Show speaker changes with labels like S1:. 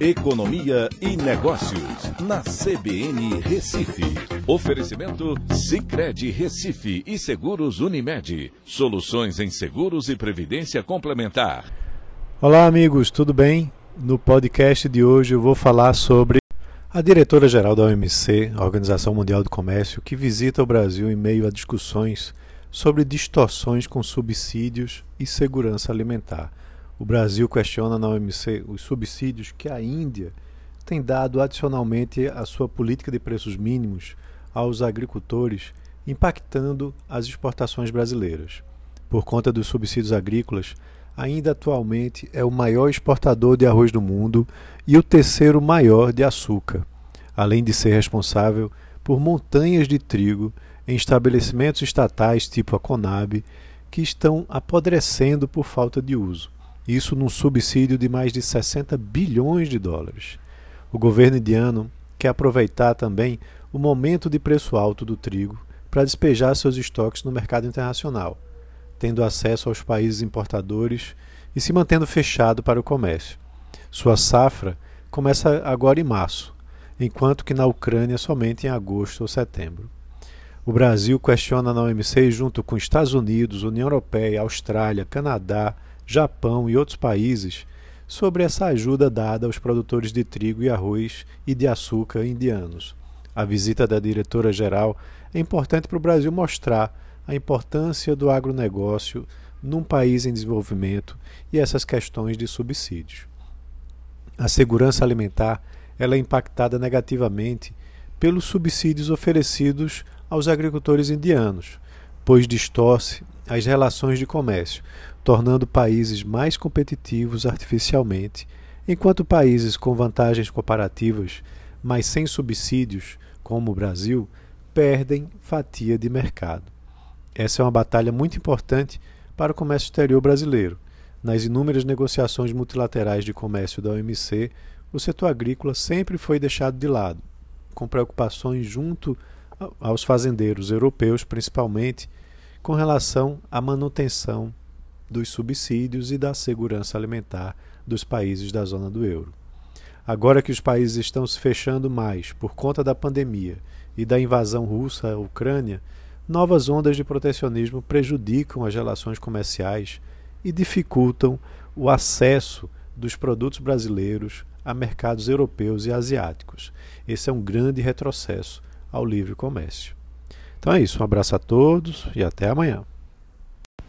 S1: Economia e Negócios, na CBN Recife. Oferecimento Cicred Recife e Seguros Unimed. Soluções em seguros e previdência complementar.
S2: Olá, amigos, tudo bem? No podcast de hoje eu vou falar sobre a diretora-geral da OMC, Organização Mundial do Comércio, que visita o Brasil em meio a discussões sobre distorções com subsídios e segurança alimentar. O Brasil questiona na OMC os subsídios que a Índia tem dado adicionalmente à sua política de preços mínimos aos agricultores, impactando as exportações brasileiras. Por conta dos subsídios agrícolas, ainda atualmente é o maior exportador de arroz do mundo e o terceiro maior de açúcar, além de ser responsável por montanhas de trigo em estabelecimentos estatais tipo a Conab que estão apodrecendo por falta de uso. Isso num subsídio de mais de 60 bilhões de dólares. O governo indiano quer aproveitar também o momento de preço alto do trigo para despejar seus estoques no mercado internacional, tendo acesso aos países importadores e se mantendo fechado para o comércio. Sua safra começa agora em março, enquanto que na Ucrânia somente em agosto ou setembro. O Brasil questiona na OMC, junto com Estados Unidos, União Europeia, Austrália, Canadá, Japão e outros países sobre essa ajuda dada aos produtores de trigo e arroz e de açúcar indianos. A visita da diretora-geral é importante para o Brasil mostrar a importância do agronegócio num país em desenvolvimento e essas questões de subsídios. A segurança alimentar ela é impactada negativamente pelos subsídios oferecidos aos agricultores indianos, pois distorce as relações de comércio, tornando países mais competitivos artificialmente, enquanto países com vantagens comparativas, mas sem subsídios, como o Brasil, perdem fatia de mercado. Essa é uma batalha muito importante para o comércio exterior brasileiro. Nas inúmeras negociações multilaterais de comércio da OMC, o setor agrícola sempre foi deixado de lado, com preocupações junto aos fazendeiros europeus, principalmente com relação à manutenção dos subsídios e da segurança alimentar dos países da zona do euro. Agora que os países estão se fechando mais por conta da pandemia e da invasão russa à Ucrânia, novas ondas de protecionismo prejudicam as relações comerciais e dificultam o acesso dos produtos brasileiros a mercados europeus e asiáticos. Esse é um grande retrocesso ao livre comércio. Então é isso, um abraço a todos e até amanhã.